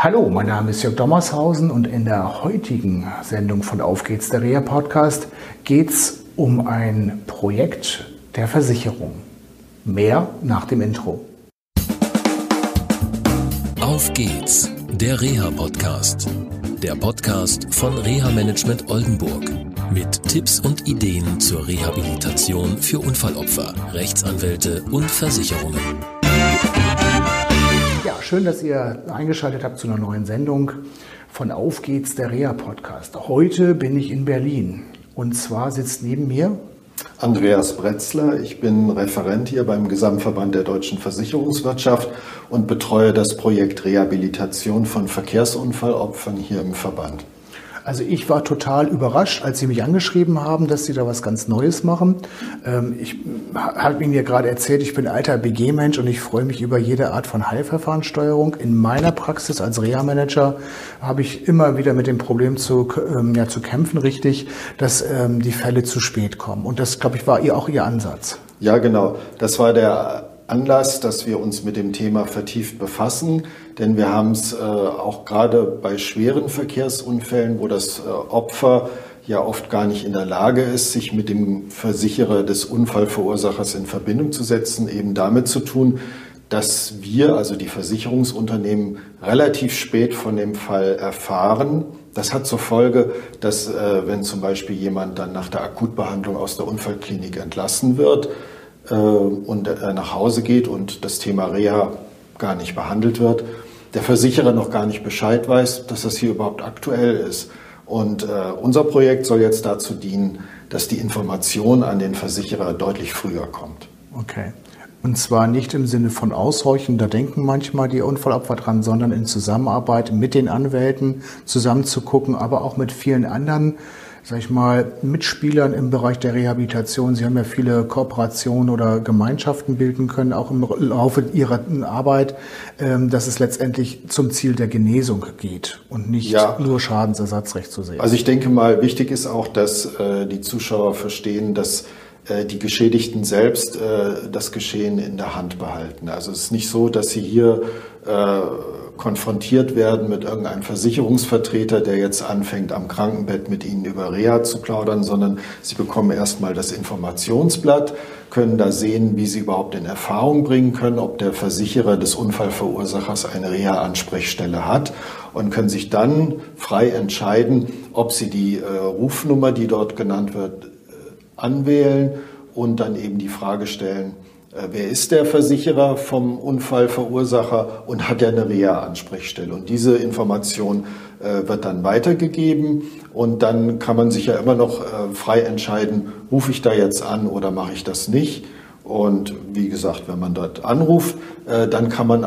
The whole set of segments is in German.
Hallo, mein Name ist Jörg Dommershausen und in der heutigen Sendung von Auf geht's, der Reha Podcast, geht es um ein Projekt der Versicherung. Mehr nach dem Intro. Auf geht's, der Reha Podcast. Der Podcast von Reha Management Oldenburg. Mit Tipps und Ideen zur Rehabilitation für Unfallopfer, Rechtsanwälte und Versicherungen. Schön, dass ihr eingeschaltet habt zu einer neuen Sendung von Auf geht's, der Reha Podcast. Heute bin ich in Berlin und zwar sitzt neben mir Andreas Bretzler. Ich bin Referent hier beim Gesamtverband der deutschen Versicherungswirtschaft und betreue das Projekt Rehabilitation von Verkehrsunfallopfern hier im Verband. Also ich war total überrascht, als Sie mich angeschrieben haben, dass Sie da was ganz Neues machen. Ähm, ich habe Ihnen ja gerade erzählt, ich bin alter BG-Mensch und ich freue mich über jede Art von Heilverfahrenssteuerung. In meiner Praxis als Reha-Manager habe ich immer wieder mit dem Problem zu, ähm, ja, zu kämpfen, richtig, dass ähm, die Fälle zu spät kommen. Und das, glaube ich, war auch Ihr Ansatz. Ja, genau. Das war der Anlass, dass wir uns mit dem Thema vertieft befassen, denn wir haben es äh, auch gerade bei schweren Verkehrsunfällen, wo das äh, Opfer ja oft gar nicht in der Lage ist, sich mit dem Versicherer des Unfallverursachers in Verbindung zu setzen, eben damit zu tun, dass wir, also die Versicherungsunternehmen, relativ spät von dem Fall erfahren. Das hat zur Folge, dass äh, wenn zum Beispiel jemand dann nach der Akutbehandlung aus der Unfallklinik entlassen wird, und äh, nach Hause geht und das Thema Reha gar nicht behandelt wird, der Versicherer noch gar nicht Bescheid weiß, dass das hier überhaupt aktuell ist. Und äh, unser Projekt soll jetzt dazu dienen, dass die Information an den Versicherer deutlich früher kommt. Okay. Und zwar nicht im Sinne von Aushorchen, da denken manchmal die Unfallopfer dran, sondern in Zusammenarbeit mit den Anwälten zusammen zu gucken, aber auch mit vielen anderen sag ich mal, Mitspielern im Bereich der Rehabilitation. Sie haben ja viele Kooperationen oder Gemeinschaften bilden können, auch im Laufe Ihrer Arbeit, ähm, dass es letztendlich zum Ziel der Genesung geht und nicht ja. nur Schadensersatzrecht zu sehen. Also ich denke mal, wichtig ist auch, dass äh, die Zuschauer verstehen, dass äh, die Geschädigten selbst äh, das Geschehen in der Hand behalten. Also es ist nicht so, dass sie hier konfrontiert werden mit irgendeinem Versicherungsvertreter, der jetzt anfängt, am Krankenbett mit ihnen über Reha zu plaudern, sondern sie bekommen erstmal das Informationsblatt, können da sehen, wie sie überhaupt in Erfahrung bringen können, ob der Versicherer des Unfallverursachers eine Reha-Ansprechstelle hat und können sich dann frei entscheiden, ob sie die äh, Rufnummer, die dort genannt wird, äh, anwählen und dann eben die Frage stellen, wer ist der Versicherer vom Unfallverursacher und hat er eine Reha-Ansprechstelle? Und diese Information äh, wird dann weitergegeben und dann kann man sich ja immer noch äh, frei entscheiden, rufe ich da jetzt an oder mache ich das nicht? Und wie gesagt, wenn man dort anruft, dann kann man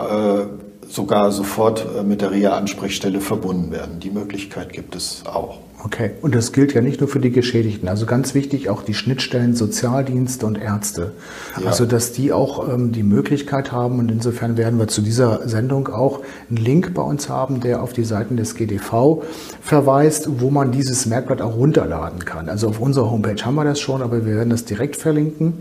sogar sofort mit der Reha-Ansprechstelle verbunden werden. Die Möglichkeit gibt es auch. Okay, und das gilt ja nicht nur für die Geschädigten. Also ganz wichtig auch die Schnittstellen Sozialdienste und Ärzte. Ja. Also dass die auch ähm, die Möglichkeit haben und insofern werden wir zu dieser Sendung auch einen Link bei uns haben, der auf die Seiten des GDV verweist, wo man dieses Merkblatt auch runterladen kann. Also auf unserer Homepage haben wir das schon, aber wir werden das direkt verlinken.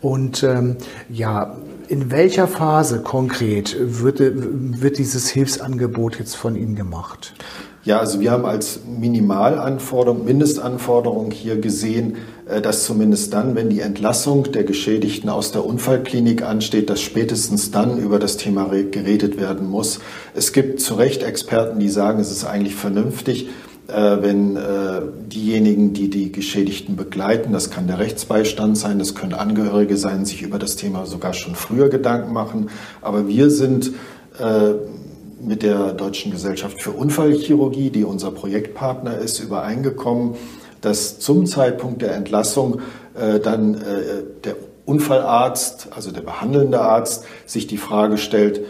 Und ähm, ja, in welcher Phase konkret wird, wird dieses Hilfsangebot jetzt von Ihnen gemacht? Ja, also wir haben als Minimalanforderung, Mindestanforderung hier gesehen, äh, dass zumindest dann, wenn die Entlassung der Geschädigten aus der Unfallklinik ansteht, dass spätestens dann über das Thema geredet werden muss. Es gibt zu Recht Experten, die sagen, es ist eigentlich vernünftig, wenn äh, diejenigen, die die Geschädigten begleiten, das kann der Rechtsbeistand sein, das können Angehörige sein, sich über das Thema sogar schon früher Gedanken machen. Aber wir sind mit der Deutschen Gesellschaft für Unfallchirurgie, die unser Projektpartner ist, übereingekommen, dass zum Zeitpunkt der Entlassung äh, dann äh, der Unfallarzt, also der behandelnde Arzt, sich die Frage stellt, äh,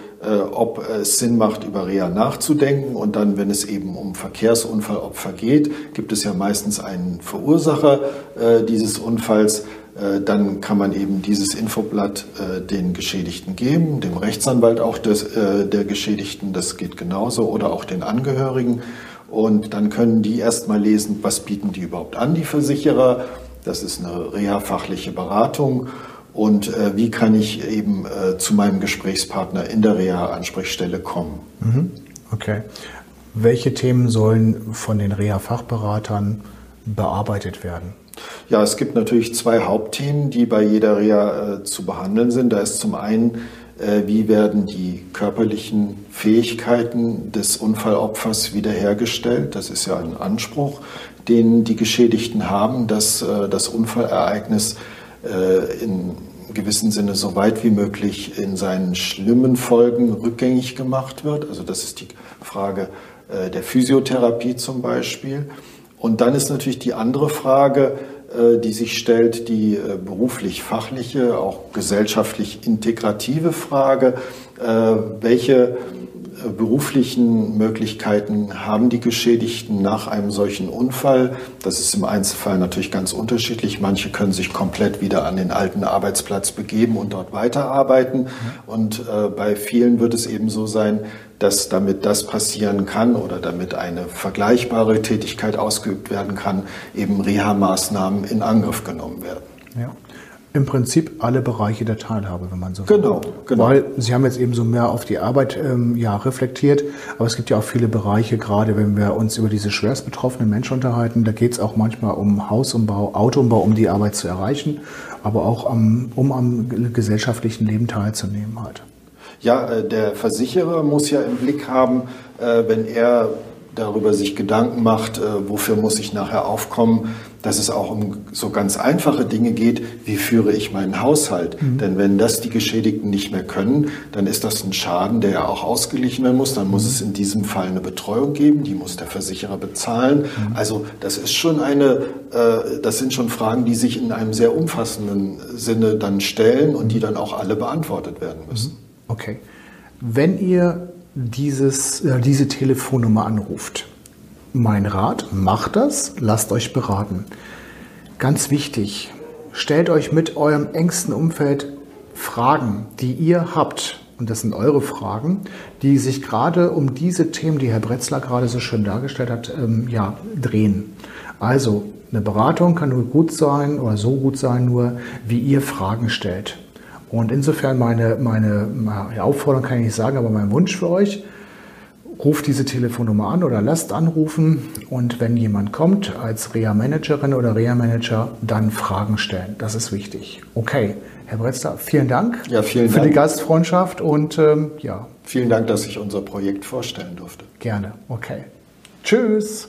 ob es Sinn macht, über Reha nachzudenken. Und dann, wenn es eben um Verkehrsunfallopfer geht, gibt es ja meistens einen Verursacher äh, dieses Unfalls. Äh, dann kann man eben dieses Infoblatt äh, den Geschädigten geben, dem Rechtsanwalt auch des, äh, der Geschädigten, das geht genauso, oder auch den Angehörigen. Und dann können die erstmal lesen, was bieten die überhaupt an, die Versicherer. Das ist eine reha-fachliche Beratung. Und wie kann ich eben zu meinem Gesprächspartner in der Reha-Ansprechstelle kommen? Mhm. Okay. Welche Themen sollen von den Reha-Fachberatern bearbeitet werden? Ja, es gibt natürlich zwei Hauptthemen, die bei jeder Reha äh, zu behandeln sind. Da ist zum einen, äh, wie werden die körperlichen Fähigkeiten des Unfallopfers wiederhergestellt. Das ist ja ein Anspruch, den die Geschädigten haben, dass äh, das Unfallereignis äh, in gewissen Sinne so weit wie möglich in seinen schlimmen Folgen rückgängig gemacht wird. Also das ist die Frage äh, der Physiotherapie zum Beispiel. Und dann ist natürlich die andere Frage, äh, die sich stellt, die beruflich-fachliche, auch gesellschaftlich integrative Frage, welche beruflichen Möglichkeiten haben die Geschädigten nach einem solchen Unfall? Das ist im Einzelfall natürlich ganz unterschiedlich. Manche können sich komplett wieder an den alten Arbeitsplatz begeben und dort weiterarbeiten. Und äh, bei vielen wird es eben so sein, dass damit das passieren kann oder damit eine vergleichbare Tätigkeit ausgeübt werden kann, eben Reha-Maßnahmen in Angriff genommen werden. Ja im Prinzip alle Bereiche der Teilhabe, wenn man so will. Genau, genau. Weil Sie haben jetzt eben so mehr auf die Arbeit ähm, ja, reflektiert, aber es gibt ja auch viele Bereiche, gerade wenn wir uns über diese schwerst betroffenen Menschen unterhalten, da geht es auch manchmal um Hausumbau, Autoumbau, um die Arbeit zu erreichen, aber auch um, um am gesellschaftlichen Leben teilzunehmen halt. Ja, äh, der Versicherer muss ja im Blick haben, äh, wenn er darüber sich Gedanken macht, äh, wofür muss ich nachher aufkommen, dass es auch um so ganz einfache Dinge geht, wie führe ich meinen Haushalt. Mhm. Denn wenn das die Geschädigten nicht mehr können, dann ist das ein Schaden, der ja auch ausgeglichen werden muss. Dann muss mhm. es in diesem Fall eine Betreuung geben, die muss der Versicherer bezahlen. Mhm. Also das ist schon eine, äh, das sind schon Fragen, die sich in einem sehr umfassenden Sinne dann stellen und die dann auch alle beantwortet werden müssen. Mhm. Okay. Wenn ihr dieses, äh, diese Telefonnummer anruft. Mein Rat, macht das, lasst euch beraten. Ganz wichtig, stellt euch mit eurem engsten Umfeld Fragen, die ihr habt, und das sind eure Fragen, die sich gerade um diese Themen, die Herr Bretzler gerade so schön dargestellt hat, ähm, ja, drehen. Also, eine Beratung kann nur gut sein oder so gut sein, nur wie ihr Fragen stellt. Und insofern meine, meine, meine Aufforderung kann ich nicht sagen, aber mein Wunsch für euch, ruft diese Telefonnummer an oder lasst anrufen und wenn jemand kommt als Reha-Managerin oder Reha-Manager, dann Fragen stellen. Das ist wichtig. Okay, Herr Bretzler, vielen Dank ja, vielen für Dank. die Gastfreundschaft und ähm, ja. Vielen Dank, dass ich unser Projekt vorstellen durfte. Gerne. Okay. Tschüss.